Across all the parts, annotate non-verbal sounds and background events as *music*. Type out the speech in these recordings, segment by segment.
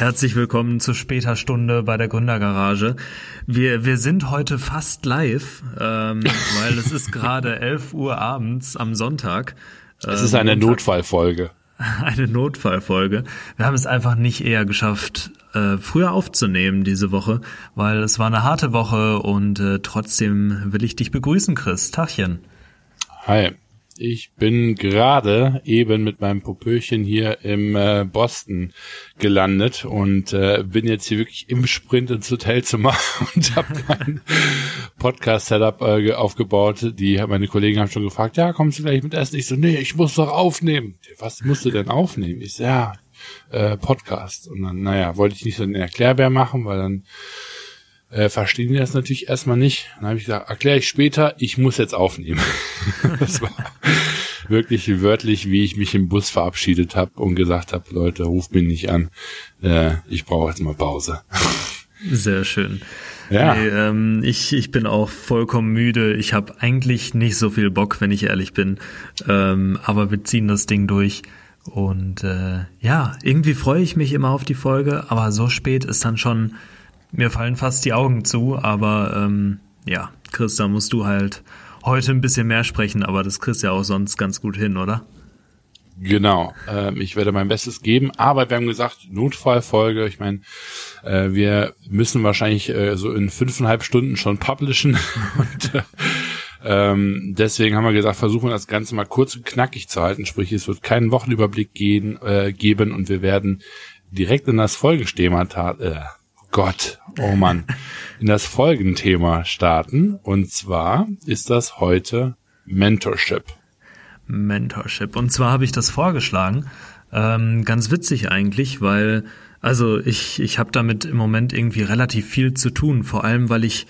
Herzlich willkommen zu später Stunde bei der Gründergarage. Wir, wir sind heute fast live, ähm, *laughs* weil es ist gerade 11 Uhr abends am Sonntag. Es ist eine Montag. Notfallfolge. *laughs* Eine Notfallfolge. Wir haben es einfach nicht eher geschafft, äh, früher aufzunehmen diese Woche, weil es war eine harte Woche und äh, trotzdem will ich dich begrüßen, Chris. Tachchen. Hi. Ich bin gerade eben mit meinem Popöchen hier im äh, Boston gelandet und äh, bin jetzt hier wirklich im Sprint ins Hotelzimmer *laughs* und habe mein Podcast-Setup äh, aufgebaut. Die meine Kollegen haben schon gefragt, ja, kommst du gleich mit Essen? Ich so, nee, ich muss doch aufnehmen. Was musst du denn aufnehmen? Ich so, ja, äh, Podcast. Und dann, naja, wollte ich nicht so einen Erklärbär machen, weil dann äh, verstehen die das natürlich erstmal nicht. Dann habe ich gesagt, erkläre ich später, ich muss jetzt aufnehmen. *laughs* das war wirklich wörtlich, wie ich mich im Bus verabschiedet habe und gesagt habe, Leute, ruft mich nicht an, äh, ich brauche jetzt mal Pause. Sehr schön. Ja. Nee, ähm, ich, ich bin auch vollkommen müde. Ich habe eigentlich nicht so viel Bock, wenn ich ehrlich bin. Ähm, aber wir ziehen das Ding durch. Und äh, ja, irgendwie freue ich mich immer auf die Folge, aber so spät ist dann schon, mir fallen fast die Augen zu. Aber ähm, ja, Chris, da musst du halt heute ein bisschen mehr sprechen, aber das kriegst du ja auch sonst ganz gut hin, oder? Genau, ähm, ich werde mein Bestes geben, aber wir haben gesagt, Notfallfolge, ich meine, äh, wir müssen wahrscheinlich äh, so in fünfeinhalb Stunden schon publishen *laughs* und äh, ähm, deswegen haben wir gesagt, versuchen das Ganze mal kurz und knackig zu halten, sprich es wird keinen Wochenüberblick gehen, äh, geben und wir werden direkt in das Folgenthema, äh, Gott, oh Mann, in das Folgenthema starten und zwar ist das heute Mentorship. Mentorship. Und zwar habe ich das vorgeschlagen. Ähm, ganz witzig eigentlich, weil, also ich, ich habe damit im Moment irgendwie relativ viel zu tun, vor allem weil ich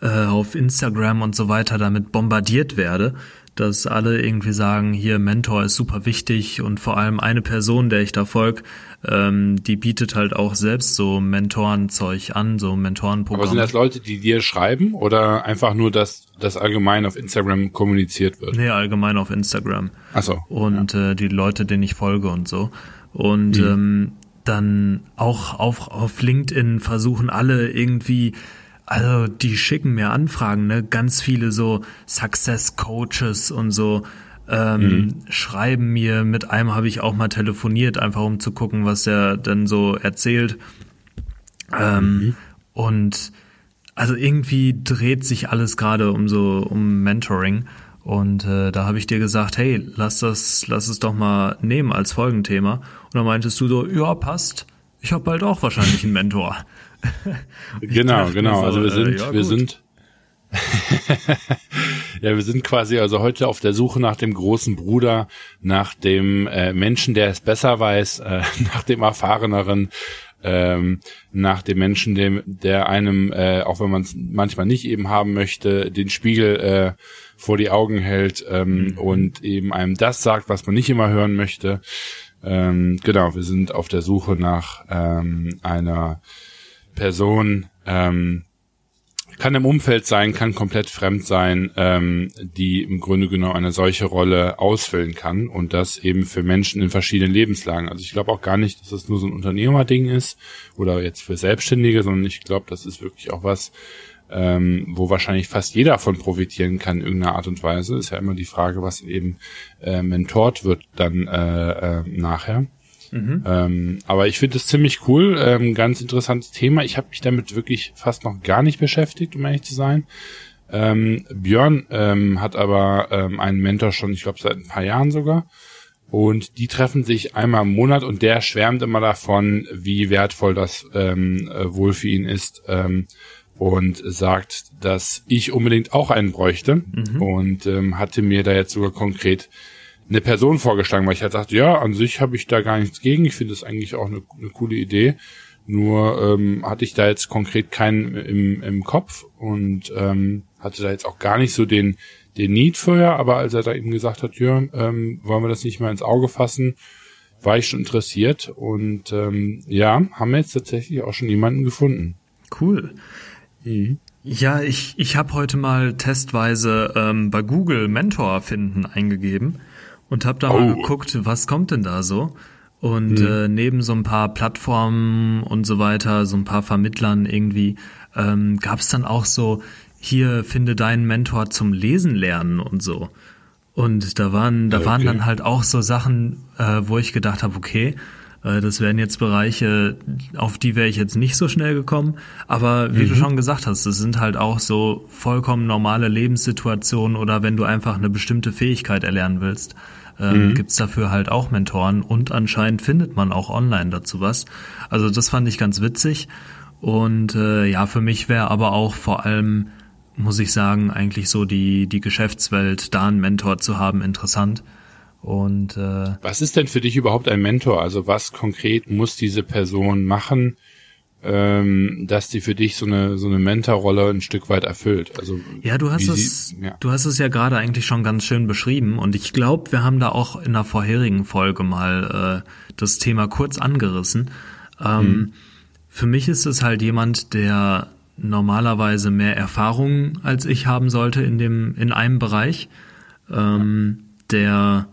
äh, auf Instagram und so weiter damit bombardiert werde, dass alle irgendwie sagen, hier Mentor ist super wichtig und vor allem eine Person, der ich da folge, ähm, die bietet halt auch selbst so Mentorenzeug an, so Mentorenprogramme. Aber sind das Leute, die dir schreiben oder einfach nur, dass das allgemein auf Instagram kommuniziert wird? Nee, allgemein auf Instagram. Ach so. Und ja. äh, die Leute, denen ich folge und so. Und mhm. ähm, dann auch auf, auf LinkedIn versuchen alle irgendwie also die schicken mir Anfragen, ne? Ganz viele so Success Coaches und so ähm, mhm. schreiben mir. Mit einem habe ich auch mal telefoniert, einfach um zu gucken, was er denn so erzählt. Ähm, mhm. Und also irgendwie dreht sich alles gerade um so um Mentoring. Und äh, da habe ich dir gesagt, hey, lass das, lass es doch mal nehmen als Folgenthema. Und dann meintest du so, ja, passt. Ich habe bald auch wahrscheinlich einen Mentor. *laughs* genau, genau. So, also wir sind, äh, ja, wir sind, *laughs* ja, wir sind quasi also heute auf der Suche nach dem großen Bruder, nach dem äh, Menschen, der es besser weiß, äh, *laughs* nach dem erfahreneren, ähm, nach dem Menschen, dem, der einem, äh, auch wenn man es manchmal nicht eben haben möchte, den Spiegel äh, vor die Augen hält ähm, mhm. und eben einem das sagt, was man nicht immer hören möchte. Ähm, genau, wir sind auf der Suche nach ähm, einer Person, ähm, kann im Umfeld sein, kann komplett fremd sein, ähm, die im Grunde genommen eine solche Rolle ausfüllen kann und das eben für Menschen in verschiedenen Lebenslagen. Also ich glaube auch gar nicht, dass das nur so ein Unternehmerding ist oder jetzt für Selbstständige, sondern ich glaube, das ist wirklich auch was, ähm, wo wahrscheinlich fast jeder davon profitieren kann in irgendeiner Art und Weise. Ist ja immer die Frage, was eben äh, mentort wird dann äh, äh, nachher. Mhm. Ähm, aber ich finde es ziemlich cool, ähm, ganz interessantes Thema. Ich habe mich damit wirklich fast noch gar nicht beschäftigt, um ehrlich zu sein. Ähm, Björn ähm, hat aber ähm, einen Mentor schon, ich glaube, seit ein paar Jahren sogar. Und die treffen sich einmal im Monat und der schwärmt immer davon, wie wertvoll das ähm, äh, wohl für ihn ist. Ähm, und sagt, dass ich unbedingt auch einen bräuchte. Mhm. Und ähm, hatte mir da jetzt sogar konkret eine Person vorgeschlagen, weil ich halt sagte, ja, an sich habe ich da gar nichts gegen. Ich finde das eigentlich auch eine, eine coole Idee. Nur ähm, hatte ich da jetzt konkret keinen im, im Kopf und ähm, hatte da jetzt auch gar nicht so den, den Need vorher, aber als er da eben gesagt hat, ja, ähm, wollen wir das nicht mal ins Auge fassen, war ich schon interessiert und ähm, ja, haben wir jetzt tatsächlich auch schon jemanden gefunden. Cool. Mhm. Ja, ich, ich habe heute mal testweise ähm, bei Google Mentor finden eingegeben und habe da oh. mal geguckt, was kommt denn da so. Und mhm. äh, neben so ein paar Plattformen und so weiter, so ein paar Vermittlern irgendwie, ähm, gab es dann auch so, hier finde deinen Mentor zum Lesen lernen und so. Und da waren, da okay. waren dann halt auch so Sachen, äh, wo ich gedacht habe, okay, das wären jetzt Bereiche, auf die wäre ich jetzt nicht so schnell gekommen. Aber wie mhm. du schon gesagt hast, das sind halt auch so vollkommen normale Lebenssituationen oder wenn du einfach eine bestimmte Fähigkeit erlernen willst, ähm, mhm. gibt's dafür halt auch Mentoren und anscheinend findet man auch online dazu was. Also das fand ich ganz witzig. Und äh, ja, für mich wäre aber auch vor allem muss ich sagen, eigentlich so die, die Geschäftswelt, da einen Mentor zu haben, interessant. Und äh, was ist denn für dich überhaupt ein Mentor? Also was konkret muss diese Person machen, ähm, dass die für dich so eine so eine Mentorrolle ein Stück weit erfüllt? Also ja, du hast es, sie, ja. du hast es ja gerade eigentlich schon ganz schön beschrieben und ich glaube, wir haben da auch in der vorherigen Folge mal äh, das Thema kurz angerissen. Ähm, hm. Für mich ist es halt jemand, der normalerweise mehr Erfahrung als ich haben sollte in dem in einem Bereich, ähm, der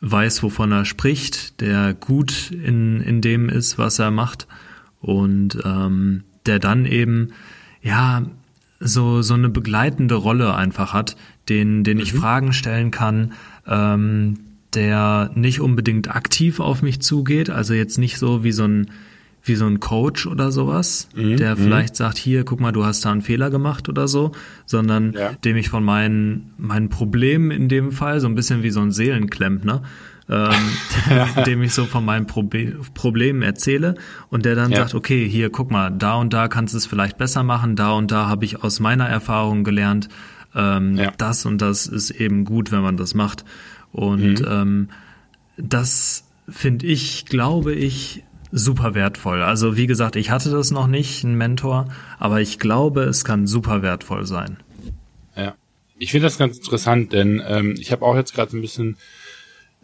weiß, wovon er spricht, der gut in in dem ist, was er macht und ähm, der dann eben ja so so eine begleitende Rolle einfach hat, den den ich mhm. Fragen stellen kann, ähm, der nicht unbedingt aktiv auf mich zugeht, also jetzt nicht so wie so ein wie so ein Coach oder sowas, mhm, der mhm. vielleicht sagt, hier, guck mal, du hast da einen Fehler gemacht oder so, sondern ja. dem ich von meinen, meinen Problemen in dem Fall, so ein bisschen wie so ein Seelenklempner, ähm, *laughs* *laughs* dem ich so von meinen Probe Problemen erzähle und der dann ja. sagt, okay, hier, guck mal, da und da kannst du es vielleicht besser machen, da und da habe ich aus meiner Erfahrung gelernt, ähm, ja. das und das ist eben gut, wenn man das macht. Und mhm. ähm, das finde ich, glaube ich, super wertvoll. Also wie gesagt, ich hatte das noch nicht, ein Mentor, aber ich glaube, es kann super wertvoll sein. Ja, ich finde das ganz interessant, denn ähm, ich habe auch jetzt gerade ein bisschen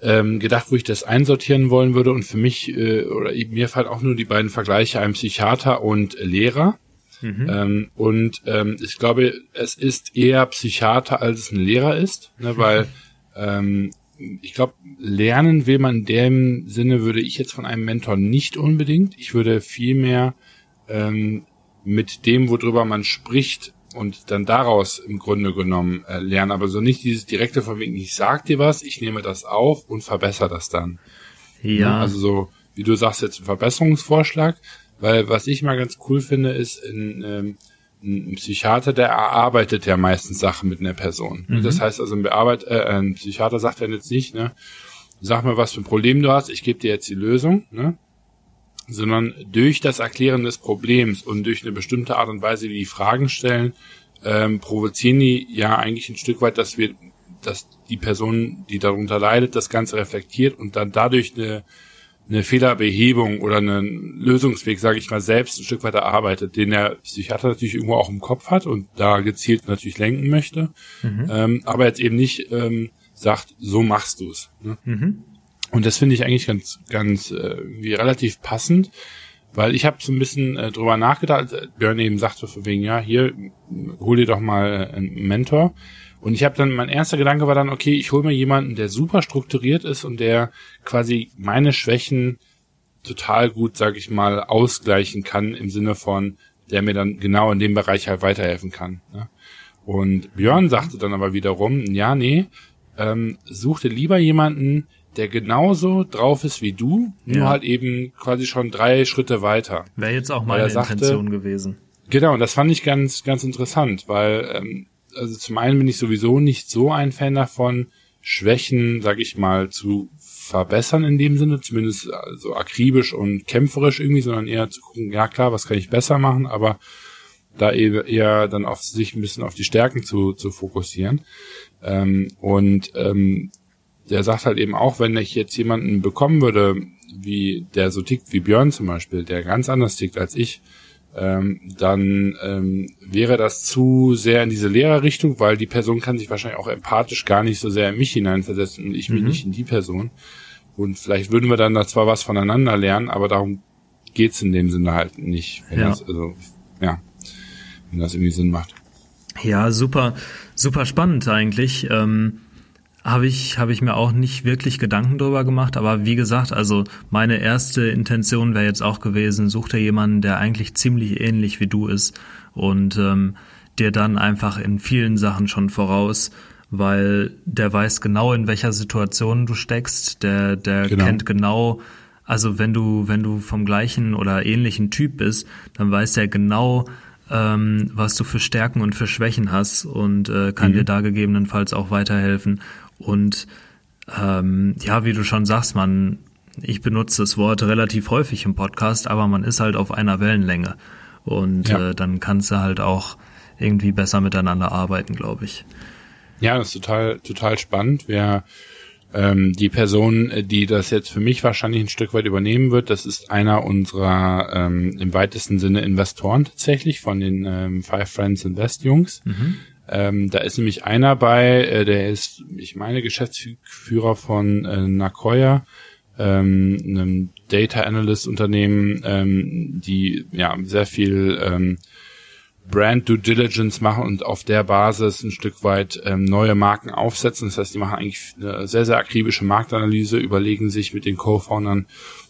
ähm, gedacht, wo ich das einsortieren wollen würde und für mich äh, oder mir fallen auch nur die beiden Vergleiche, ein Psychiater und Lehrer. Mhm. Ähm, und ähm, ich glaube, es ist eher Psychiater, als es ein Lehrer ist, ne, weil *laughs* ähm, ich glaube, lernen will man in dem Sinne, würde ich jetzt von einem Mentor nicht unbedingt. Ich würde vielmehr ähm, mit dem, worüber man spricht und dann daraus im Grunde genommen äh, lernen. Aber so nicht dieses direkte von wegen, ich sag dir was, ich nehme das auf und verbessere das dann. Ja. Also so, wie du sagst, jetzt ein Verbesserungsvorschlag. Weil was ich mal ganz cool finde, ist in ähm, ein Psychiater, der erarbeitet ja meistens Sachen mit einer Person. Mhm. Das heißt also, ein, Bearbeit äh, ein Psychiater sagt ja jetzt nicht, ne, sag mal, was für ein Problem du hast, ich gebe dir jetzt die Lösung, ne? sondern durch das Erklären des Problems und durch eine bestimmte Art und Weise, wie die Fragen stellen, ähm, provozieren die ja eigentlich ein Stück weit, dass wir, dass die Person, die darunter leidet, das Ganze reflektiert und dann dadurch eine eine Fehlerbehebung oder einen Lösungsweg, sage ich mal, selbst ein Stück weit erarbeitet, den der Psychiater natürlich irgendwo auch im Kopf hat und da gezielt natürlich lenken möchte, mhm. ähm, aber jetzt eben nicht ähm, sagt, so machst du's. Ne? Mhm. Und das finde ich eigentlich ganz, ganz äh, wie relativ passend, weil ich habe so ein bisschen äh, drüber nachgedacht. Björn eben sagte von wegen, ja, hier hol dir doch mal einen Mentor. Und ich habe dann, mein erster Gedanke war dann, okay, ich hole mir jemanden, der super strukturiert ist und der quasi meine Schwächen total gut, sag ich mal, ausgleichen kann im Sinne von, der mir dann genau in dem Bereich halt weiterhelfen kann. Ne? Und Björn sagte dann aber wiederum, ja, nee, ähm, such dir lieber jemanden, der genauso drauf ist wie du, ja. nur halt eben quasi schon drei Schritte weiter. Wäre jetzt auch meine sagte, Intention gewesen. Genau, und das fand ich ganz, ganz interessant, weil ähm, also zum einen bin ich sowieso nicht so ein Fan davon, Schwächen, sag ich mal, zu verbessern in dem Sinne, zumindest so also akribisch und kämpferisch irgendwie, sondern eher zu gucken, ja klar, was kann ich besser machen, aber da eher, eher dann auf sich ein bisschen auf die Stärken zu, zu fokussieren. Ähm, und ähm, der sagt halt eben auch, wenn ich jetzt jemanden bekommen würde, wie der so tickt wie Björn zum Beispiel, der ganz anders tickt als ich, ähm, dann ähm, wäre das zu sehr in diese Lehrerrichtung, weil die Person kann sich wahrscheinlich auch empathisch gar nicht so sehr in mich hineinversetzen und ich mhm. mich nicht in die Person. Und vielleicht würden wir dann da zwar was voneinander lernen, aber darum geht's in dem Sinne halt nicht. Wenn ja. Das, also, ja, wenn das irgendwie Sinn macht. Ja, super, super spannend eigentlich. Ähm, habe ich, habe ich mir auch nicht wirklich Gedanken drüber gemacht. Aber wie gesagt, also meine erste Intention wäre jetzt auch gewesen, such dir jemanden, der eigentlich ziemlich ähnlich wie du ist und ähm, dir dann einfach in vielen Sachen schon voraus, weil der weiß genau, in welcher Situation du steckst, der, der genau. kennt genau, also wenn du, wenn du vom gleichen oder ähnlichen Typ bist, dann weiß er genau, ähm, was du für Stärken und für Schwächen hast und äh, kann mhm. dir da gegebenenfalls auch weiterhelfen. Und ähm, ja, wie du schon sagst, man, ich benutze das Wort relativ häufig im Podcast, aber man ist halt auf einer Wellenlänge. Und ja. äh, dann kannst du halt auch irgendwie besser miteinander arbeiten, glaube ich. Ja, das ist total, total spannend. Wer ähm, die Person, äh, die das jetzt für mich wahrscheinlich ein Stück weit übernehmen wird, das ist einer unserer ähm, im weitesten Sinne Investoren tatsächlich von den ähm, Five Friends Invest Jungs. Mhm. Ähm, da ist nämlich einer bei, äh, der ist, ich meine, Geschäftsführer von äh, Nakoya, ähm, einem Data Analyst Unternehmen, ähm, die ja sehr viel ähm, Brand Due Diligence machen und auf der Basis ein Stück weit ähm, neue Marken aufsetzen. Das heißt, die machen eigentlich eine sehr, sehr akribische Marktanalyse, überlegen sich mit den Co-Foundern,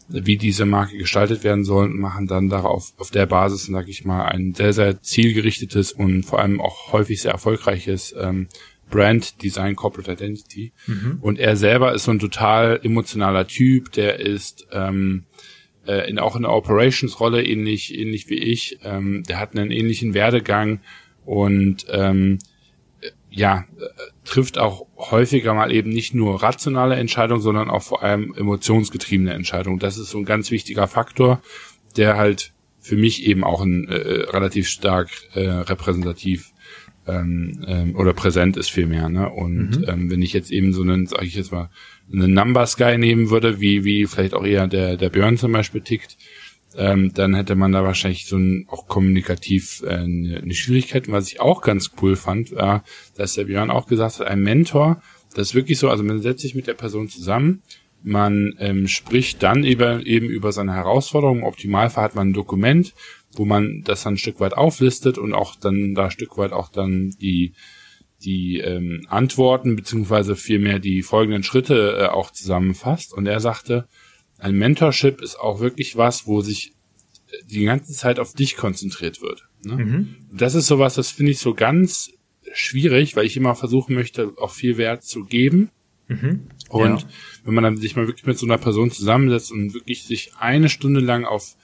wie diese Marke gestaltet werden soll und machen dann darauf auf der Basis, sage ich mal, ein sehr, sehr zielgerichtetes und vor allem auch häufig sehr erfolgreiches ähm, Brand Design Corporate Identity. Mhm. Und er selber ist so ein total emotionaler Typ, der ist ähm, äh, in, auch in der Operations-Rolle ähnlich, ähnlich wie ich. Ähm, der hat einen ähnlichen Werdegang und ähm, ja, äh, trifft auch häufiger mal eben nicht nur rationale Entscheidungen, sondern auch vor allem emotionsgetriebene Entscheidungen. Das ist so ein ganz wichtiger Faktor, der halt für mich eben auch ein äh, relativ stark äh, repräsentativ ähm, ähm, oder präsent ist vielmehr. Ne? Und mhm. ähm, wenn ich jetzt eben so einen, sage ich jetzt mal, einen Numbers Guy nehmen würde, wie wie vielleicht auch eher der der Björn zum Beispiel tickt, ähm, dann hätte man da wahrscheinlich so ein, auch kommunikativ äh, eine, eine Schwierigkeit. was ich auch ganz cool fand, war, dass der Björn auch gesagt hat, ein Mentor, das ist wirklich so, also man setzt sich mit der Person zusammen, man ähm, spricht dann über, eben über seine Herausforderungen. Im Optimalfall hat man ein Dokument, wo man das dann ein Stück weit auflistet und auch dann da ein Stück weit auch dann die die ähm, Antworten beziehungsweise vielmehr die folgenden Schritte äh, auch zusammenfasst. Und er sagte, ein Mentorship ist auch wirklich was, wo sich die ganze Zeit auf dich konzentriert wird. Ne? Mhm. Das ist sowas, das finde ich so ganz schwierig, weil ich immer versuchen möchte, auch viel Wert zu geben. Mhm. Und ja. wenn man dann sich mal wirklich mit so einer Person zusammensetzt und wirklich sich eine Stunde lang auf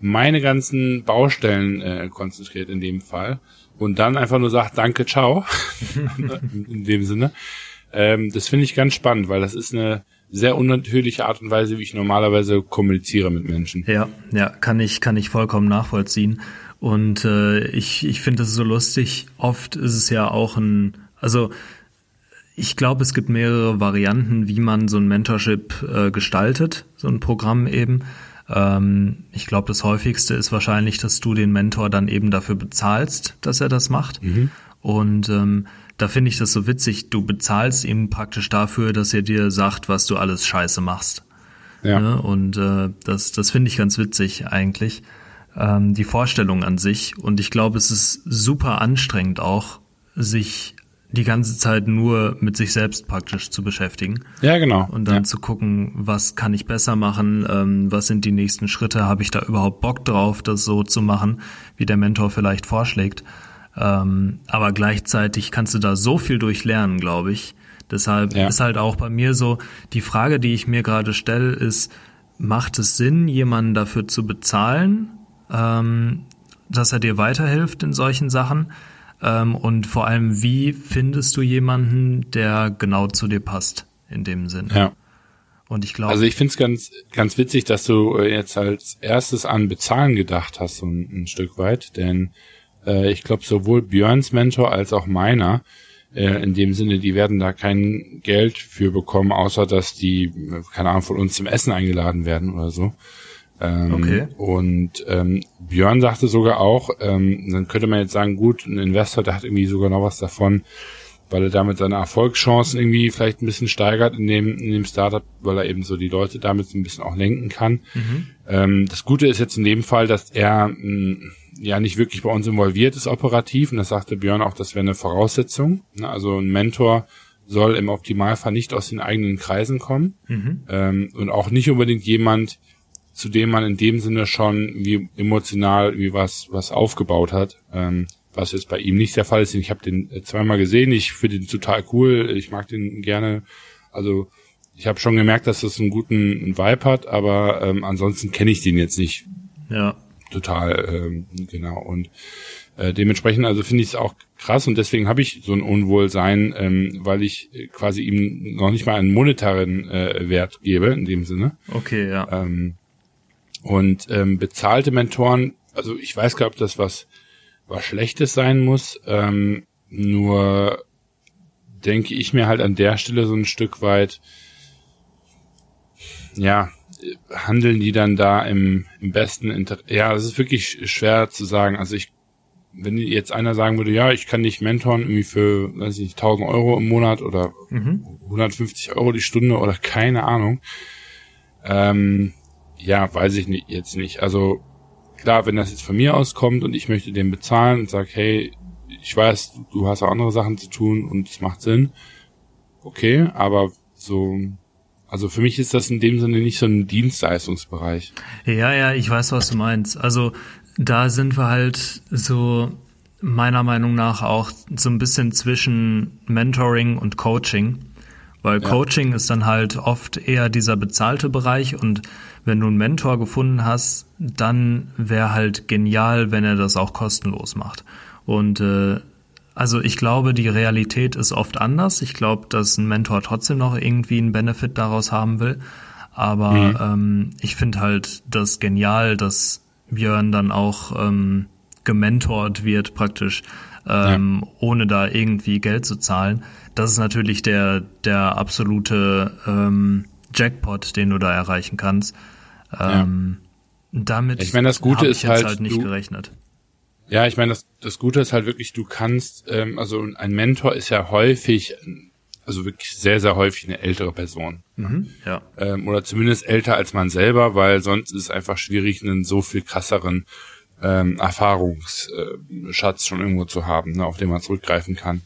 meine ganzen Baustellen äh, konzentriert in dem Fall und dann einfach nur sagt, danke, ciao, *laughs* *laughs* in dem Sinne. Ähm, das finde ich ganz spannend, weil das ist eine sehr unnatürliche Art und Weise, wie ich normalerweise kommuniziere mit Menschen. Ja, ja, kann ich, kann ich vollkommen nachvollziehen. Und äh, ich, ich finde es so lustig. Oft ist es ja auch ein, also ich glaube, es gibt mehrere Varianten, wie man so ein Mentorship äh, gestaltet, so ein Programm eben. Ähm, ich glaube, das häufigste ist wahrscheinlich, dass du den Mentor dann eben dafür bezahlst, dass er das macht. Mhm. Und ähm, da finde ich das so witzig. Du bezahlst ihm praktisch dafür, dass er dir sagt, was du alles scheiße machst. Ja. Ne? Und äh, das, das finde ich ganz witzig eigentlich. Ähm, die Vorstellung an sich. Und ich glaube, es ist super anstrengend auch, sich die ganze Zeit nur mit sich selbst praktisch zu beschäftigen. Ja, genau. Und dann ja. zu gucken, was kann ich besser machen, ähm, was sind die nächsten Schritte, habe ich da überhaupt Bock drauf, das so zu machen, wie der Mentor vielleicht vorschlägt. Ähm, aber gleichzeitig kannst du da so viel durchlernen, glaube ich. Deshalb ja. ist halt auch bei mir so, die Frage, die ich mir gerade stelle, ist, macht es Sinn, jemanden dafür zu bezahlen, ähm, dass er dir weiterhilft in solchen Sachen? Ähm, und vor allem, wie findest du jemanden, der genau zu dir passt in dem Sinn? Ja. Und ich glaube. Also ich finde es ganz, ganz witzig, dass du äh, jetzt als erstes an Bezahlen gedacht hast, so ein, ein Stück weit. Denn äh, ich glaube, sowohl Björns Mentor als auch meiner, äh, in dem Sinne, die werden da kein Geld für bekommen, außer dass die, keine Ahnung, von uns zum Essen eingeladen werden oder so. Ähm, okay. Und ähm, Björn sagte sogar auch, ähm, dann könnte man jetzt sagen, gut, ein Investor, der hat irgendwie sogar noch was davon, weil er damit seine Erfolgschancen irgendwie vielleicht ein bisschen steigert in dem, in dem Startup, weil er eben so die Leute damit so ein bisschen auch lenken kann. Mhm. Ähm, das Gute ist jetzt in dem Fall, dass er mh, mm, ja nicht wirklich bei uns involviert ist operativ und das sagte Björn auch, das wäre eine Voraussetzung. Ne? Also ein Mentor soll im Optimalfall nicht aus den eigenen Kreisen kommen mhm. ähm, und auch nicht unbedingt jemand, zu dem man in dem Sinne schon wie emotional wie was was aufgebaut hat, ähm, was jetzt bei ihm nicht der Fall ist. Ich habe den zweimal gesehen, ich finde den total cool, ich mag den gerne. Also ich habe schon gemerkt, dass das einen guten Vibe hat, aber ähm, ansonsten kenne ich den jetzt nicht. Ja. Total, ähm, genau. Und äh, dementsprechend, also finde ich es auch krass und deswegen habe ich so ein Unwohlsein, ähm, weil ich quasi ihm noch nicht mal einen monetären äh, Wert gebe in dem Sinne. Okay, ja. Ähm, und ähm, bezahlte Mentoren, also ich weiß gar nicht, ob das was was Schlechtes sein muss. Ähm, nur denke ich mir halt an der Stelle so ein Stück weit, ja, handeln die dann da im, im besten Inter Ja, das ist wirklich schwer zu sagen. Also ich wenn jetzt einer sagen würde, ja, ich kann dich mentoren irgendwie für, weiß ich nicht, 1000 Euro im Monat oder mhm. 150 Euro die Stunde oder keine Ahnung. Ähm, ja, weiß ich nicht, jetzt nicht. Also klar, wenn das jetzt von mir auskommt und ich möchte den bezahlen und sage, hey, ich weiß, du hast auch andere Sachen zu tun und es macht Sinn. Okay, aber so, also für mich ist das in dem Sinne nicht so ein Dienstleistungsbereich. Ja, ja, ich weiß, was du meinst. Also da sind wir halt so meiner Meinung nach auch so ein bisschen zwischen Mentoring und Coaching. Weil ja. Coaching ist dann halt oft eher dieser bezahlte Bereich und wenn du einen Mentor gefunden hast, dann wäre halt genial, wenn er das auch kostenlos macht. Und äh, also ich glaube, die Realität ist oft anders. Ich glaube, dass ein Mentor trotzdem noch irgendwie einen Benefit daraus haben will. Aber mhm. ähm, ich finde halt das genial, dass Björn dann auch ähm, gementort wird praktisch, ähm, ja. ohne da irgendwie Geld zu zahlen. Das ist natürlich der, der absolute ähm, Jackpot, den du da erreichen kannst. Ähm, ja. Damit ich meine, das Gute ist halt, halt, nicht du, gerechnet. Ja, ich meine, das, das Gute ist halt wirklich, du kannst, ähm, also ein Mentor ist ja häufig also wirklich sehr, sehr häufig eine ältere Person. Mhm, ja. Ähm, oder zumindest älter als man selber, weil sonst ist es einfach schwierig, einen so viel krasseren ähm, Erfahrungsschatz schon irgendwo zu haben, ne, auf den man zurückgreifen kann.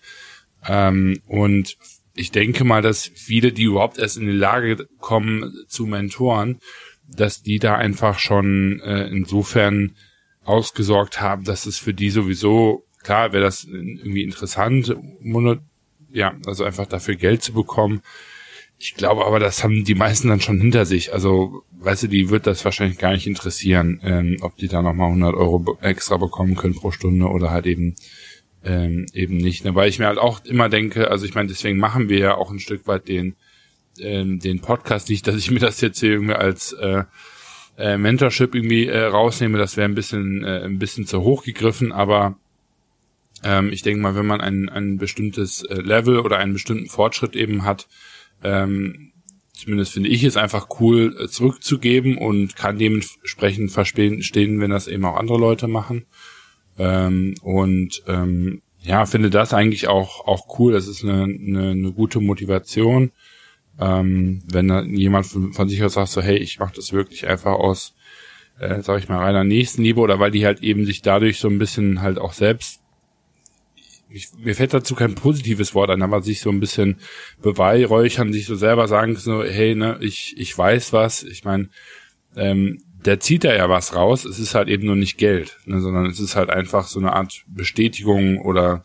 Ähm, und ich denke mal, dass viele, die überhaupt erst in die Lage kommen zu Mentoren, dass die da einfach schon äh, insofern ausgesorgt haben, dass es für die sowieso, klar wäre das irgendwie interessant, ja, also einfach dafür Geld zu bekommen. Ich glaube aber, das haben die meisten dann schon hinter sich. Also, weißt du, die wird das wahrscheinlich gar nicht interessieren, ähm, ob die da nochmal 100 Euro extra bekommen können pro Stunde oder halt eben ähm, eben nicht. Ne? Weil ich mir halt auch immer denke, also ich meine, deswegen machen wir ja auch ein Stück weit den ähm, den Podcast nicht, dass ich mir das jetzt hier irgendwie als äh, äh, Mentorship irgendwie äh, rausnehme. Das wäre ein bisschen äh, ein bisschen zu hoch gegriffen, aber ähm, ich denke mal, wenn man ein, ein bestimmtes äh, Level oder einen bestimmten Fortschritt eben hat, ähm, zumindest finde ich es einfach cool, äh, zurückzugeben und kann dementsprechend verstehen, wenn das eben auch andere Leute machen. Ähm, und ähm, ja, finde das eigentlich auch, auch cool. Das ist eine, eine, eine gute Motivation. Ähm, wenn jemand von, sich aus sagt, so, hey, ich mache das wirklich einfach aus, äh, sag ich mal, reiner Nächstenliebe oder weil die halt eben sich dadurch so ein bisschen halt auch selbst ich, mir fällt dazu kein positives Wort ein, aber sich so ein bisschen beweihräuchern, sich so selber sagen, so, hey, ne, ich, ich weiß was, ich meine, ähm, der zieht da ja was raus, es ist halt eben nur nicht Geld, ne, sondern es ist halt einfach so eine Art Bestätigung oder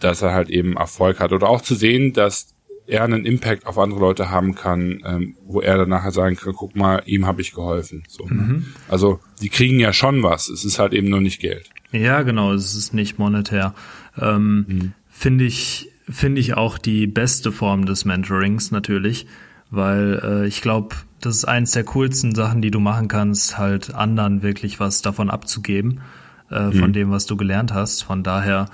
dass er halt eben Erfolg hat. Oder auch zu sehen, dass er einen Impact auf andere Leute haben kann, ähm, wo er dann nachher sagen kann, guck mal, ihm habe ich geholfen. So, ne? mhm. Also die kriegen ja schon was, es ist halt eben nur nicht Geld. Ja, genau, es ist nicht monetär. Ähm, mhm. Finde ich, finde ich auch die beste Form des Mentorings natürlich, weil äh, ich glaube, das ist eins der coolsten Sachen, die du machen kannst, halt anderen wirklich was davon abzugeben, äh, mhm. von dem, was du gelernt hast. Von daher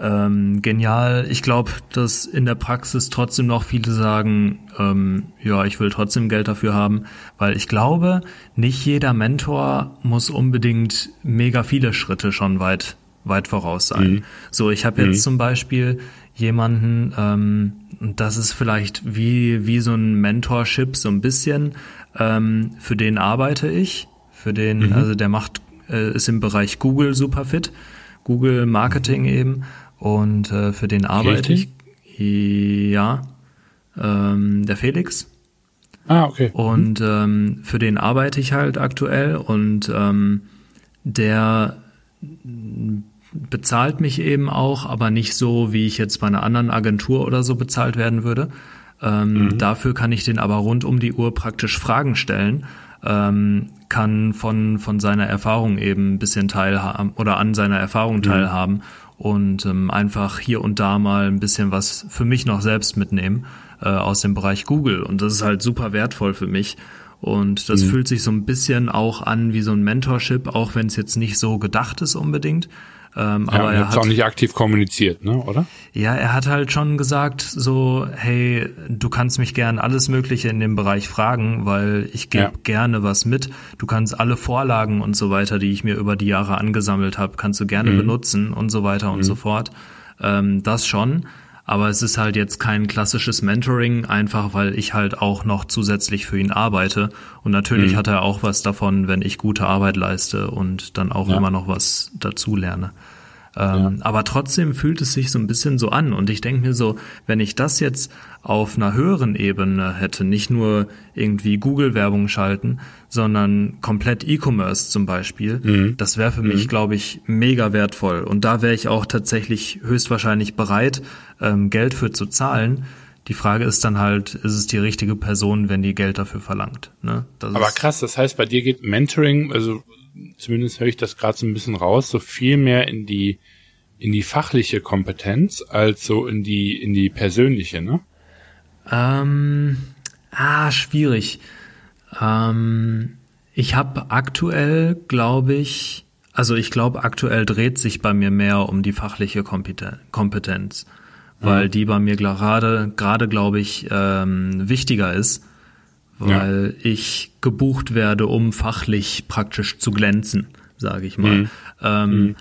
ähm, genial. Ich glaube, dass in der Praxis trotzdem noch viele sagen, ähm, ja, ich will trotzdem Geld dafür haben, weil ich glaube, nicht jeder Mentor muss unbedingt mega viele Schritte schon weit weit voraus sein. Mhm. So, ich habe jetzt mhm. zum Beispiel jemanden, ähm, das ist vielleicht wie wie so ein Mentorship so ein bisschen. Ähm, für den arbeite ich, für den, mhm. also der macht äh, ist im Bereich Google super fit, Google Marketing eben und äh, für den arbeite ich. Ja, ähm, der Felix. Ah, okay. Und ähm, für den arbeite ich halt aktuell und ähm, der bezahlt mich eben auch, aber nicht so, wie ich jetzt bei einer anderen Agentur oder so bezahlt werden würde. Ähm, mhm. Dafür kann ich den aber rund um die Uhr praktisch Fragen stellen, ähm, kann von, von seiner Erfahrung eben ein bisschen teilhaben oder an seiner Erfahrung mhm. teilhaben mhm. Und ähm, einfach hier und da mal ein bisschen was für mich noch selbst mitnehmen äh, aus dem Bereich Google. Und das ist halt super wertvoll für mich. Und das mhm. fühlt sich so ein bisschen auch an wie so ein Mentorship, auch wenn es jetzt nicht so gedacht ist unbedingt. Ähm, ja, aber er hat auch nicht aktiv kommuniziert, ne, oder? Ja, er hat halt schon gesagt, so, hey, du kannst mich gern alles Mögliche in dem Bereich fragen, weil ich gebe ja. gerne was mit. Du kannst alle Vorlagen und so weiter, die ich mir über die Jahre angesammelt habe, kannst du gerne mhm. benutzen und so weiter und mhm. so fort. Ähm, das schon. Aber es ist halt jetzt kein klassisches Mentoring, einfach weil ich halt auch noch zusätzlich für ihn arbeite. Und natürlich mhm. hat er auch was davon, wenn ich gute Arbeit leiste und dann auch ja. immer noch was dazu lerne. Ähm, ja. Aber trotzdem fühlt es sich so ein bisschen so an. Und ich denke mir so, wenn ich das jetzt auf einer höheren Ebene hätte, nicht nur irgendwie Google-Werbung schalten, sondern komplett E-Commerce zum Beispiel, mhm. das wäre für mhm. mich, glaube ich, mega wertvoll. Und da wäre ich auch tatsächlich höchstwahrscheinlich bereit, ähm, Geld für zu zahlen. Die Frage ist dann halt, ist es die richtige Person, wenn die Geld dafür verlangt? Ne? Aber krass, das heißt, bei dir geht Mentoring, also zumindest höre ich das gerade so ein bisschen raus, so viel mehr in die in die fachliche Kompetenz als so in die in die persönliche, ne? Ähm, ah, schwierig. Ähm, ich habe aktuell, glaube ich, also ich glaube, aktuell dreht sich bei mir mehr um die fachliche Kompetenz, weil mhm. die bei mir gerade, gerade glaube ich, ähm, wichtiger ist weil ja. ich gebucht werde, um fachlich praktisch zu glänzen, sage ich mal. Mhm. Ähm, mhm.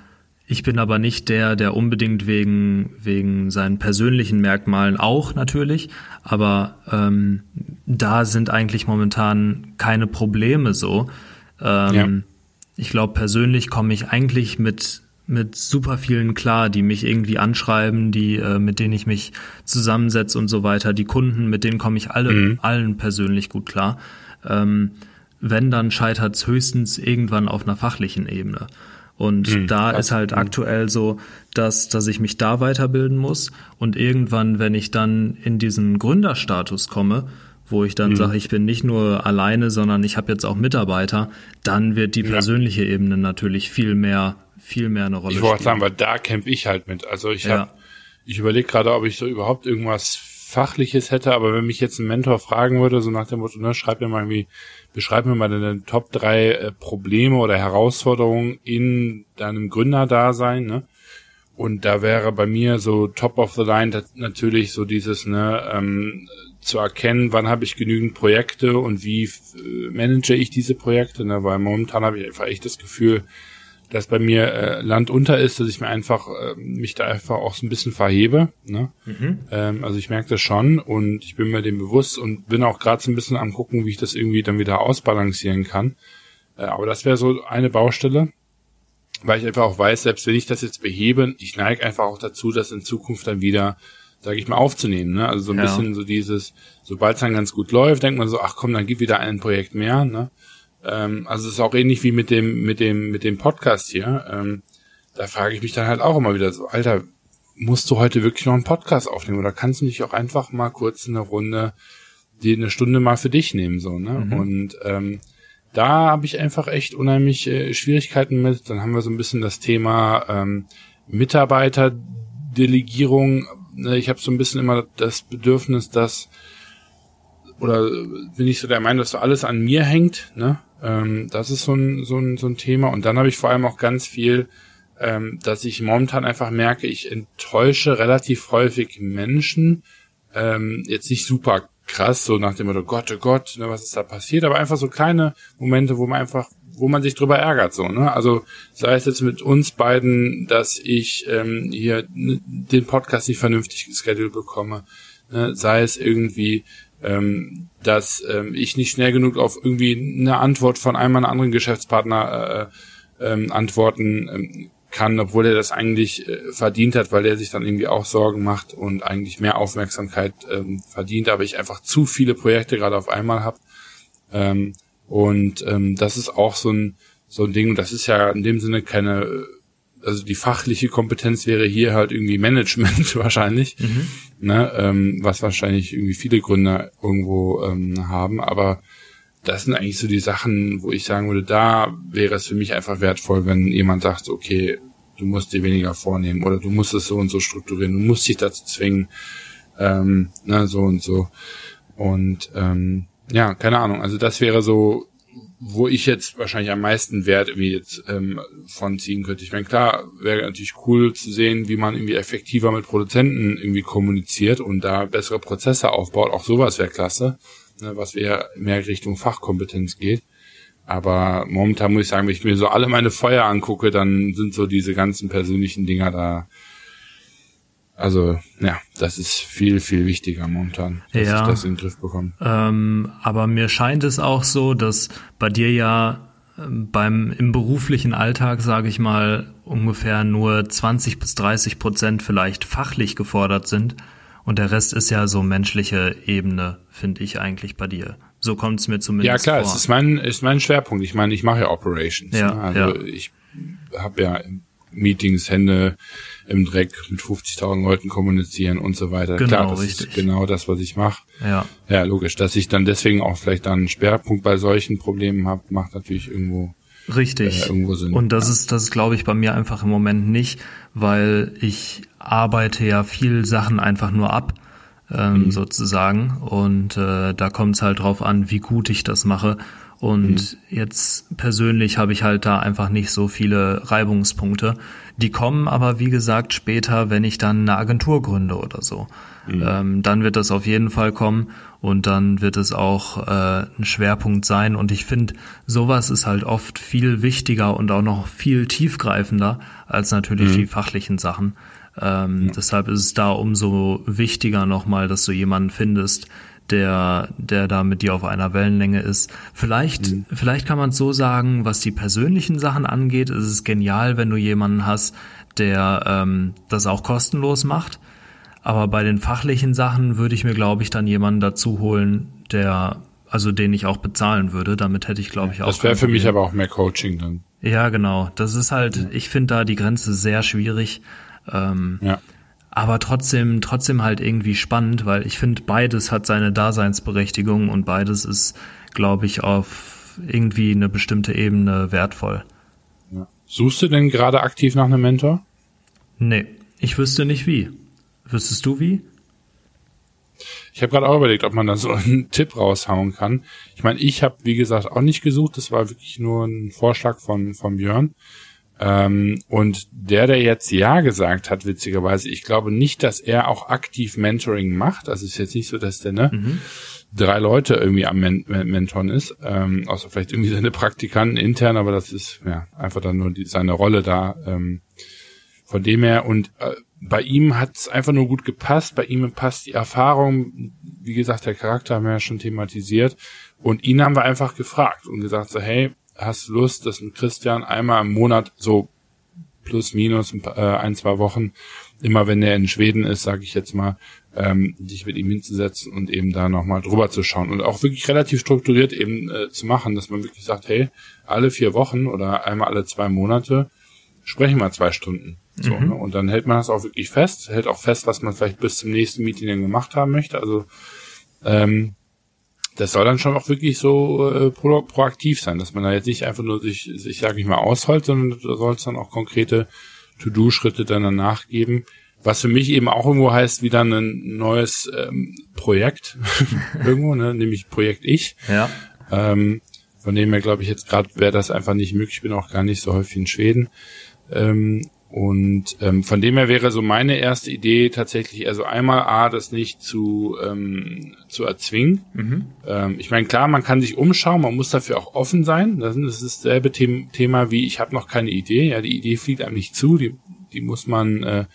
Ich bin aber nicht der, der unbedingt wegen, wegen seinen persönlichen Merkmalen auch natürlich, aber ähm, da sind eigentlich momentan keine Probleme so. Ähm, ja. Ich glaube, persönlich komme ich eigentlich mit mit super vielen klar, die mich irgendwie anschreiben, die äh, mit denen ich mich zusammensetze und so weiter. Die Kunden, mit denen komme ich alle mhm. allen persönlich gut klar. Ähm, wenn dann scheitert es höchstens irgendwann auf einer fachlichen Ebene. Und mhm, da ist halt aktuell so, dass, dass ich mich da weiterbilden muss und irgendwann, wenn ich dann in diesen Gründerstatus komme, wo ich dann mhm. sage, ich bin nicht nur alleine, sondern ich habe jetzt auch Mitarbeiter, dann wird die persönliche ja. Ebene natürlich viel mehr viel mehr eine Rolle Ich wollte sagen, weil da kämpfe ich halt mit. Also ich ja. habe, ich überlege gerade, ob ich so überhaupt irgendwas Fachliches hätte, aber wenn mich jetzt ein Mentor fragen würde, so nach dem Motto, ne, schreib mir mal irgendwie, beschreib mir mal deine Top drei äh, Probleme oder Herausforderungen in deinem Gründerdasein, ne? Und da wäre bei mir so top of the line natürlich so dieses, ne, ähm, zu erkennen, wann habe ich genügend Projekte und wie äh, manage ich diese Projekte, ne? Weil momentan habe ich einfach echt das Gefühl, dass bei mir äh, Land unter ist, dass ich mir einfach äh, mich da einfach auch so ein bisschen verhebe. Ne? Mhm. Ähm, also ich merke das schon und ich bin mir dem bewusst und bin auch gerade so ein bisschen am gucken, wie ich das irgendwie dann wieder ausbalancieren kann. Äh, aber das wäre so eine Baustelle, weil ich einfach auch weiß, selbst wenn ich das jetzt behebe, ich neige einfach auch dazu, das in Zukunft dann wieder sage ich mal, aufzunehmen. Ne? Also so ein ja. bisschen so dieses, sobald es dann ganz gut läuft, denkt man so, ach komm, dann gib wieder ein Projekt mehr. Ne? Ähm, also es ist auch ähnlich wie mit dem, mit dem, mit dem Podcast hier. Ähm, da frage ich mich dann halt auch immer wieder so, Alter, musst du heute wirklich noch einen Podcast aufnehmen oder kannst du nicht auch einfach mal kurz eine Runde, die eine Stunde mal für dich nehmen, so, ne? Mhm. Und ähm, da habe ich einfach echt unheimlich äh, Schwierigkeiten mit. Dann haben wir so ein bisschen das Thema ähm, Mitarbeiterdelegierung. Ne, ich habe so ein bisschen immer das Bedürfnis, dass oder bin ich so der Meinung, dass so alles an mir hängt, ne? Ähm, das ist so ein, so, ein, so ein Thema. Und dann habe ich vor allem auch ganz viel, ähm, dass ich momentan einfach merke, ich enttäusche relativ häufig Menschen. Ähm, jetzt nicht super krass, so nach dem Motto, Gott, oh Gott, ne, was ist da passiert, aber einfach so kleine Momente, wo man einfach, wo man sich drüber ärgert, so, ne? Also sei es jetzt mit uns beiden, dass ich ähm, hier den Podcast nicht vernünftig gescheduled bekomme, ne? sei es irgendwie, ähm, dass ähm, ich nicht schnell genug auf irgendwie eine Antwort von einem meiner anderen Geschäftspartner äh, ähm, antworten ähm, kann, obwohl er das eigentlich äh, verdient hat, weil er sich dann irgendwie auch Sorgen macht und eigentlich mehr Aufmerksamkeit ähm, verdient, aber ich einfach zu viele Projekte gerade auf einmal habe. Ähm, und ähm, das ist auch so ein so ein Ding, das ist ja in dem Sinne keine, also die fachliche Kompetenz wäre hier halt irgendwie Management *laughs* wahrscheinlich, mhm. ne, ähm, was wahrscheinlich irgendwie viele Gründer irgendwo ähm, haben, aber das sind eigentlich so die Sachen, wo ich sagen würde, da wäre es für mich einfach wertvoll, wenn jemand sagt, okay, du musst dir weniger vornehmen oder du musst es so und so strukturieren, du musst dich dazu zwingen, ähm, ne, so und so. Und ähm, ja, keine Ahnung. Also das wäre so, wo ich jetzt wahrscheinlich am meisten Wert irgendwie jetzt ähm, von ziehen könnte. Ich meine, klar, wäre natürlich cool zu sehen, wie man irgendwie effektiver mit Produzenten irgendwie kommuniziert und da bessere Prozesse aufbaut. Auch sowas wäre klasse ne, was eher mehr Richtung Fachkompetenz geht. Aber momentan muss ich sagen, wenn ich mir so alle meine Feuer angucke, dann sind so diese ganzen persönlichen Dinger da. Also, ja, das ist viel, viel wichtiger momentan, dass ja, ich das in den Griff bekomme. Ähm, aber mir scheint es auch so, dass bei dir ja ähm, beim im beruflichen Alltag, sage ich mal, ungefähr nur 20 bis 30 Prozent vielleicht fachlich gefordert sind und der Rest ist ja so menschliche Ebene, finde ich eigentlich bei dir. So kommt es mir zumindest vor. Ja klar, vor. es ist mein, ist mein Schwerpunkt. Ich meine, ich mache ja Operations. Ja, ne? Also ja. ich habe ja Meetings, Hände im Dreck mit 50.000 Leuten kommunizieren und so weiter. Genau, Klar, das richtig. ist genau das, was ich mache. Ja. Ja, logisch. Dass ich dann deswegen auch vielleicht dann einen Schwerpunkt bei solchen Problemen habe, macht natürlich irgendwo Richtig. Äh, irgendwo Sinn. Und das ist, das ist, glaube ich, bei mir einfach im Moment nicht, weil ich arbeite ja viel Sachen einfach nur ab, ähm, Mhm. sozusagen. Und äh, da kommt es halt drauf an, wie gut ich das mache. Und Mhm. jetzt persönlich habe ich halt da einfach nicht so viele Reibungspunkte. Die kommen aber, wie gesagt, später, wenn ich dann eine Agentur gründe oder so. Mhm. Ähm, dann wird das auf jeden Fall kommen und dann wird es auch äh, ein Schwerpunkt sein. Und ich finde, sowas ist halt oft viel wichtiger und auch noch viel tiefgreifender als natürlich die fachlichen Sachen. Ähm, Deshalb ist es da umso wichtiger nochmal, dass du jemanden findest, der, der da mit dir auf einer Wellenlänge ist. Vielleicht, vielleicht kann man es so sagen, was die persönlichen Sachen angeht, ist es genial, wenn du jemanden hast, der ähm, das auch kostenlos macht. Aber bei den fachlichen Sachen würde ich mir, glaube ich, dann jemanden dazu holen, der, also den ich auch bezahlen würde. Damit hätte ich, glaube ich, auch. das wäre für mich aber auch mehr Coaching dann. Ja, genau. Das ist halt, ich finde da die Grenze sehr schwierig. Ähm, Ja. Aber trotzdem, trotzdem halt irgendwie spannend, weil ich finde, beides hat seine Daseinsberechtigung und beides ist, glaube ich, auf irgendwie eine bestimmte Ebene wertvoll. ja. Suchst du denn gerade aktiv nach einem Mentor? Nee, ich wüsste nicht wie. Wüsstest du wie? Ich habe gerade auch überlegt, ob man da so *laughs* einen Tipp raushauen kann. Ich meine, ich habe, wie gesagt, auch nicht gesucht. Das war wirklich nur ein Vorschlag von, von Björn. Ähm, und der, der jetzt Ja gesagt hat, witzigerweise, ich glaube nicht, dass er auch aktiv Mentoring macht. Also es ist jetzt nicht so, dass der ne, drei Leute irgendwie am Men Men Mentoren ist, ähm, außer vielleicht irgendwie seine Praktikanten intern, aber das ist ja einfach dann nur die, seine Rolle da. Ähm, von dem her und äh, bei ihm hat es einfach nur gut gepasst. Bei ihm passt die Erfahrung, wie gesagt, der Charakter haben wir ja schon thematisiert. Und ihn haben wir einfach gefragt und gesagt so, hey, hast du Lust, dass mit Christian einmal im Monat so plus minus ein, paar, äh, ein zwei Wochen, immer wenn er in Schweden ist, sage ich jetzt mal, ähm, dich mit ihm hinzusetzen und eben da nochmal drüber zu schauen und auch wirklich relativ strukturiert eben äh, zu machen, dass man wirklich sagt, hey, alle vier Wochen oder einmal alle zwei Monate sprechen wir zwei Stunden. So, ne? Und dann hält man das auch wirklich fest, hält auch fest, was man vielleicht bis zum nächsten Meeting dann gemacht haben möchte. Also ähm, das soll dann schon auch wirklich so äh, pro, proaktiv sein, dass man da jetzt nicht einfach nur sich, sich sag ich mal, ausholt, sondern da soll es dann auch konkrete To-Do-Schritte dann danach geben. Was für mich eben auch irgendwo heißt, wieder ein neues ähm, Projekt *laughs* irgendwo, ne? nämlich Projekt Ich. Ja. Ähm, von dem her glaube ich jetzt gerade wäre das einfach nicht möglich. Ich bin auch gar nicht so häufig in Schweden. Ähm, und ähm, von dem her wäre so meine erste Idee tatsächlich, also einmal A, das nicht zu, ähm, zu erzwingen. Ähm, ich meine, klar, man kann sich umschauen, man muss dafür auch offen sein. Das ist dasselbe The Thema wie, ich habe noch keine Idee. Ja, die Idee fliegt einem nicht zu, die, die muss man, äh,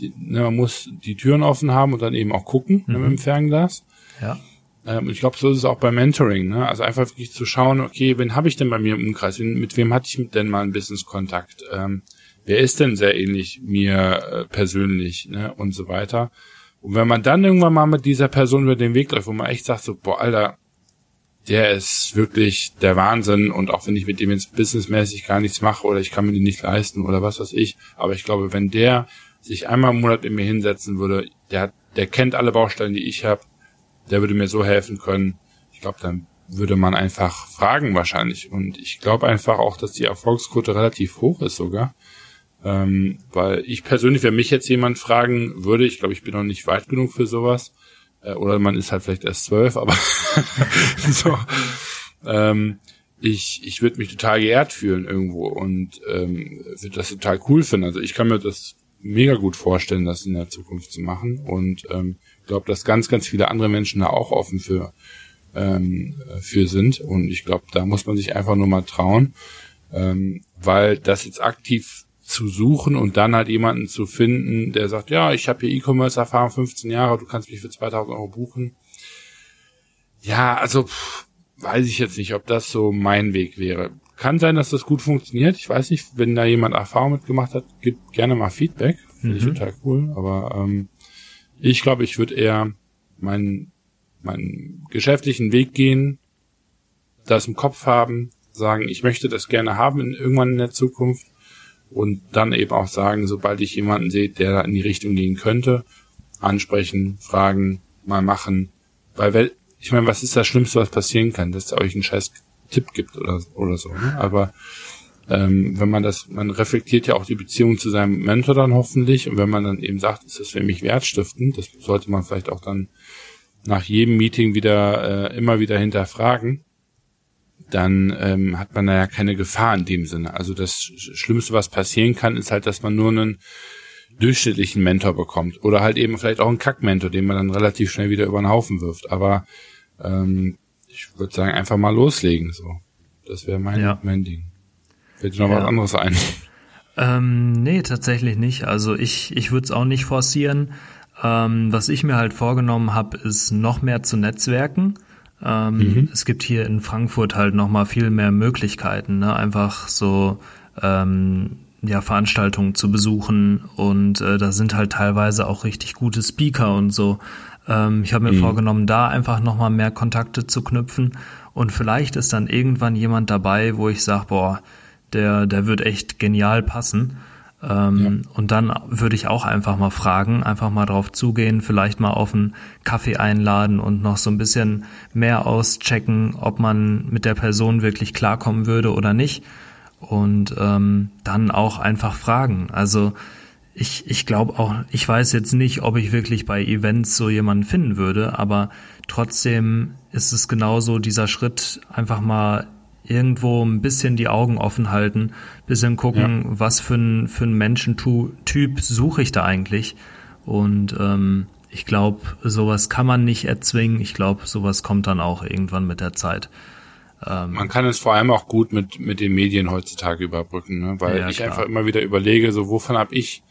die, ne, man muss die Türen offen haben und dann eben auch gucken ne, mit dem Fernglas. Ja. Ähm, ich glaube, so ist es auch beim Mentoring. Ne? Also einfach wirklich zu schauen, okay, wen habe ich denn bei mir im Umkreis? Wen, mit wem hatte ich denn mal einen Business-Kontakt? Ähm, wer ist denn sehr ähnlich mir äh, persönlich, ne, und so weiter. Und wenn man dann irgendwann mal mit dieser Person über den Weg läuft, wo man echt sagt so, boah, Alter, der ist wirklich der Wahnsinn und auch wenn ich mit dem jetzt businessmäßig gar nichts mache oder ich kann mir die nicht leisten oder was weiß ich, aber ich glaube, wenn der sich einmal im Monat in mir hinsetzen würde, der hat, der kennt alle Baustellen, die ich habe, der würde mir so helfen können. Ich glaube, dann würde man einfach fragen wahrscheinlich und ich glaube einfach auch, dass die Erfolgsquote relativ hoch ist sogar. Ähm, weil ich persönlich, wenn mich jetzt jemand fragen würde, ich glaube, ich bin noch nicht weit genug für sowas, äh, oder man ist halt vielleicht erst zwölf, aber *laughs* so. Ähm, ich, ich würde mich total geehrt fühlen irgendwo und ähm, würde das total cool finden. Also ich kann mir das mega gut vorstellen, das in der Zukunft zu machen und ähm, glaube, dass ganz, ganz viele andere Menschen da auch offen für ähm, für sind und ich glaube, da muss man sich einfach nur mal trauen, ähm, weil das jetzt aktiv zu suchen und dann halt jemanden zu finden, der sagt, ja, ich habe hier E-Commerce-Erfahrung 15 Jahre, du kannst mich für 2000 Euro buchen. Ja, also pff, weiß ich jetzt nicht, ob das so mein Weg wäre. Kann sein, dass das gut funktioniert. Ich weiß nicht, wenn da jemand Erfahrung mitgemacht hat, gibt gerne mal Feedback. Finde ich mhm. total cool. Aber ähm, ich glaube, ich würde eher meinen meinen geschäftlichen Weg gehen, das im Kopf haben, sagen, ich möchte das gerne haben in, irgendwann in der Zukunft und dann eben auch sagen, sobald ich jemanden sehe, der da in die Richtung gehen könnte, ansprechen, fragen, mal machen. Weil, ich meine, was ist das Schlimmste, was passieren kann, dass er euch einen scheiß Tipp gibt oder, oder so. Ne? Aber ähm, wenn man das, man reflektiert ja auch die Beziehung zu seinem Mentor dann hoffentlich und wenn man dann eben sagt, ist das für mich wertstiftend, das sollte man vielleicht auch dann nach jedem Meeting wieder äh, immer wieder hinterfragen dann ähm, hat man da ja keine Gefahr in dem Sinne. Also das Schlimmste, was passieren kann, ist halt, dass man nur einen durchschnittlichen Mentor bekommt oder halt eben vielleicht auch einen Kack-Mentor, den man dann relativ schnell wieder über den Haufen wirft. Aber ähm, ich würde sagen, einfach mal loslegen. So, das wäre mein ja. mein Ding. Fällt dir noch ja. was anderes ein? Ähm, nee, tatsächlich nicht. Also ich ich würde es auch nicht forcieren. Ähm, was ich mir halt vorgenommen habe, ist noch mehr zu netzwerken. Ähm, mhm. Es gibt hier in Frankfurt halt nochmal viel mehr Möglichkeiten, ne? einfach so ähm, ja, Veranstaltungen zu besuchen und äh, da sind halt teilweise auch richtig gute Speaker und so. Ähm, ich habe mir mhm. vorgenommen, da einfach nochmal mehr Kontakte zu knüpfen und vielleicht ist dann irgendwann jemand dabei, wo ich sage, boah, der, der wird echt genial passen. Ähm, ja. Und dann würde ich auch einfach mal fragen, einfach mal drauf zugehen, vielleicht mal auf einen Kaffee einladen und noch so ein bisschen mehr auschecken, ob man mit der Person wirklich klarkommen würde oder nicht. Und ähm, dann auch einfach fragen. Also ich, ich glaube auch, ich weiß jetzt nicht, ob ich wirklich bei Events so jemanden finden würde, aber trotzdem ist es genauso dieser Schritt, einfach mal irgendwo ein bisschen die Augen offen halten, bisschen gucken, ja. was für ein, für ein Menschentyp suche ich da eigentlich. Und ähm, ich glaube, sowas kann man nicht erzwingen. Ich glaube, sowas kommt dann auch irgendwann mit der Zeit. Ähm, man kann es vor allem auch gut mit, mit den Medien heutzutage überbrücken, ne? weil ja, ich klar. einfach immer wieder überlege, so wovon habe ich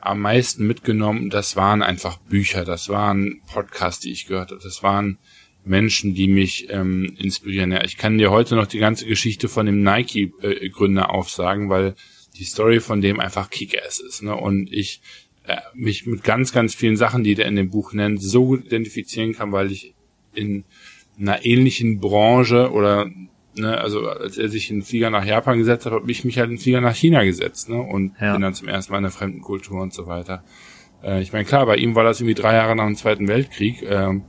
am meisten mitgenommen? Das waren einfach Bücher, das waren Podcasts, die ich gehört habe, das waren Menschen, die mich ähm, inspirieren. Ja, ich kann dir heute noch die ganze Geschichte von dem Nike-Gründer äh, aufsagen, weil die Story von dem einfach Kick-Ass ist. Ne? Und ich äh, mich mit ganz, ganz vielen Sachen, die der in dem Buch nennt, so gut identifizieren kann, weil ich in einer ähnlichen Branche oder ne, also als er sich in den Flieger nach Japan gesetzt hat, habe ich mich halt in den Flieger nach China gesetzt, ne? Und ja. bin dann zum ersten Mal in einer fremden Kultur und so weiter. Äh, ich meine, klar, bei ihm war das irgendwie drei Jahre nach dem Zweiten Weltkrieg äh,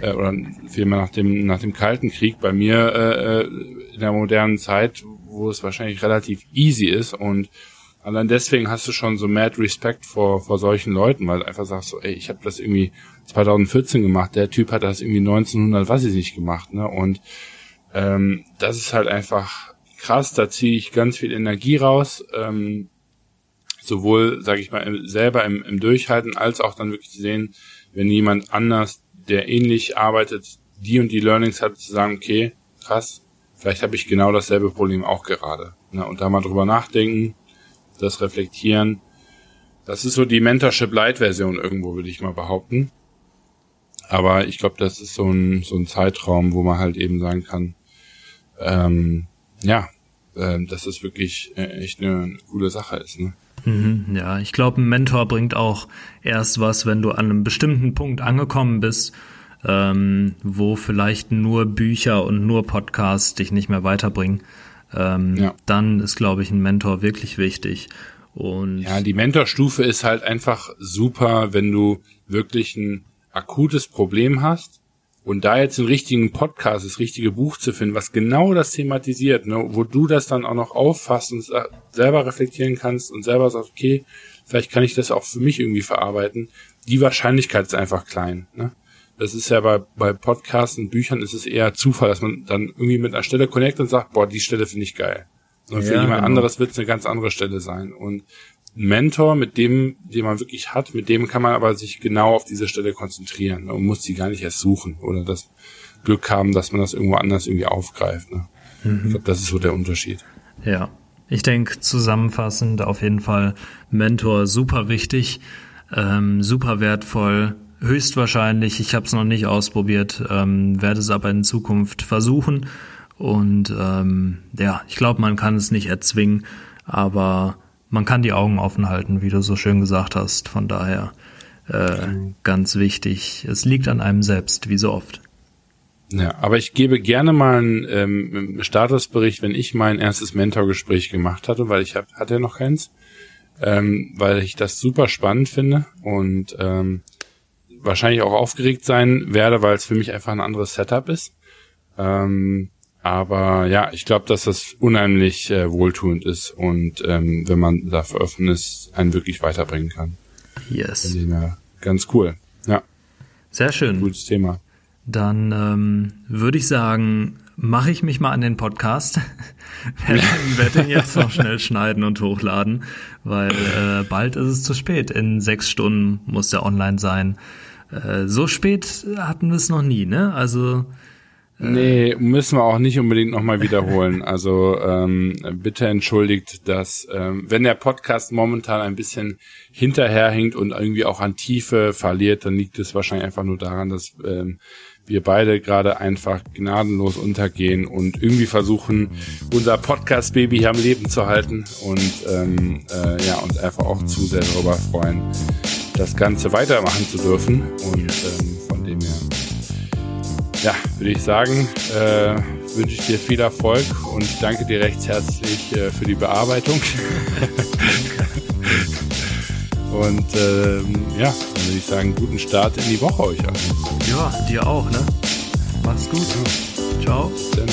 äh, oder vielmehr nach dem nach dem Kalten Krieg. Bei mir äh, äh, in der modernen Zeit, wo es wahrscheinlich relativ easy ist und allein deswegen hast du schon so mad Respect vor vor solchen Leuten, weil du einfach sagst so, ey, ich habe das irgendwie 2014 gemacht, der Typ hat das irgendwie 1900, was ich nicht gemacht, ne? Und ähm, das ist halt einfach krass. Da ziehe ich ganz viel Energie raus. Ähm, sowohl, sage ich mal, selber im, im Durchhalten, als auch dann wirklich zu sehen, wenn jemand anders, der ähnlich arbeitet, die und die Learnings hat, zu sagen, okay, krass, vielleicht habe ich genau dasselbe Problem auch gerade. Ne? Und da mal drüber nachdenken, das reflektieren. Das ist so die Mentorship Light Version irgendwo, würde ich mal behaupten. Aber ich glaube, das ist so ein, so ein Zeitraum, wo man halt eben sagen kann, ähm, ja, äh, dass es wirklich äh, echt eine, eine coole Sache ist. Ne? Mhm, ja, ich glaube, ein Mentor bringt auch erst was, wenn du an einem bestimmten Punkt angekommen bist, ähm, wo vielleicht nur Bücher und nur Podcasts dich nicht mehr weiterbringen. Ähm, ja. Dann ist, glaube ich, ein Mentor wirklich wichtig. Und ja, die Mentorstufe ist halt einfach super, wenn du wirklich ein akutes Problem hast und da jetzt den richtigen Podcast, das richtige Buch zu finden, was genau das thematisiert, ne, wo du das dann auch noch auffasst und selber reflektieren kannst und selber sagst, okay, vielleicht kann ich das auch für mich irgendwie verarbeiten. Die Wahrscheinlichkeit ist einfach klein. Ne? Das ist ja bei, bei Podcasts und Büchern ist es eher Zufall, dass man dann irgendwie mit einer Stelle connectet und sagt, boah, die Stelle finde ich geil. Und für ja, jemand genau. anderes wird es eine ganz andere Stelle sein. Und Mentor, mit dem, den man wirklich hat, mit dem kann man aber sich genau auf diese Stelle konzentrieren und muss die gar nicht erst suchen oder das Glück haben, dass man das irgendwo anders irgendwie aufgreift. Ne? Mhm. Ich glaube, das ist so der Unterschied. Ja, ich denke zusammenfassend auf jeden Fall Mentor super wichtig, ähm, super wertvoll, höchstwahrscheinlich. Ich habe es noch nicht ausprobiert, ähm, werde es aber in Zukunft versuchen. Und ähm, ja, ich glaube, man kann es nicht erzwingen, aber man kann die Augen offen halten, wie du so schön gesagt hast. Von daher äh, ganz wichtig. Es liegt an einem selbst, wie so oft. Ja, aber ich gebe gerne mal einen ähm, Statusbericht, wenn ich mein erstes Mentorgespräch gemacht hatte, weil ich hab, hatte ja noch keins, ähm, weil ich das super spannend finde und ähm, wahrscheinlich auch aufgeregt sein werde, weil es für mich einfach ein anderes Setup ist. Ähm, aber ja, ich glaube, dass das unheimlich äh, wohltuend ist und ähm, wenn man dafür offen ist, einen wirklich weiterbringen kann. Yes. Ja, ganz cool. Ja. Sehr schön. Gutes Thema. Dann ähm, würde ich sagen, mache ich mich mal an den Podcast. *laughs* werde den jetzt noch schnell schneiden und hochladen, weil äh, bald ist es zu spät. In sechs Stunden muss der online sein. Äh, so spät hatten wir es noch nie, ne? Also Nee, müssen wir auch nicht unbedingt nochmal wiederholen. *laughs* Also ähm, bitte entschuldigt, dass ähm, wenn der Podcast momentan ein bisschen hinterherhinkt und irgendwie auch an Tiefe verliert, dann liegt es wahrscheinlich einfach nur daran, dass ähm, wir beide gerade einfach gnadenlos untergehen und irgendwie versuchen, unser Podcast-Baby hier am Leben zu halten und ähm, äh, ja, uns einfach auch zu sehr darüber freuen, das Ganze weitermachen zu dürfen. Und ähm, ja, würde ich sagen, äh, wünsche ich dir viel Erfolg und danke dir recht herzlich äh, für die Bearbeitung. *laughs* und ähm, ja, dann würde ich sagen, guten Start in die Woche euch allen. Ja, dir auch, ne? Mach's gut. Ja. Ciao. Dann.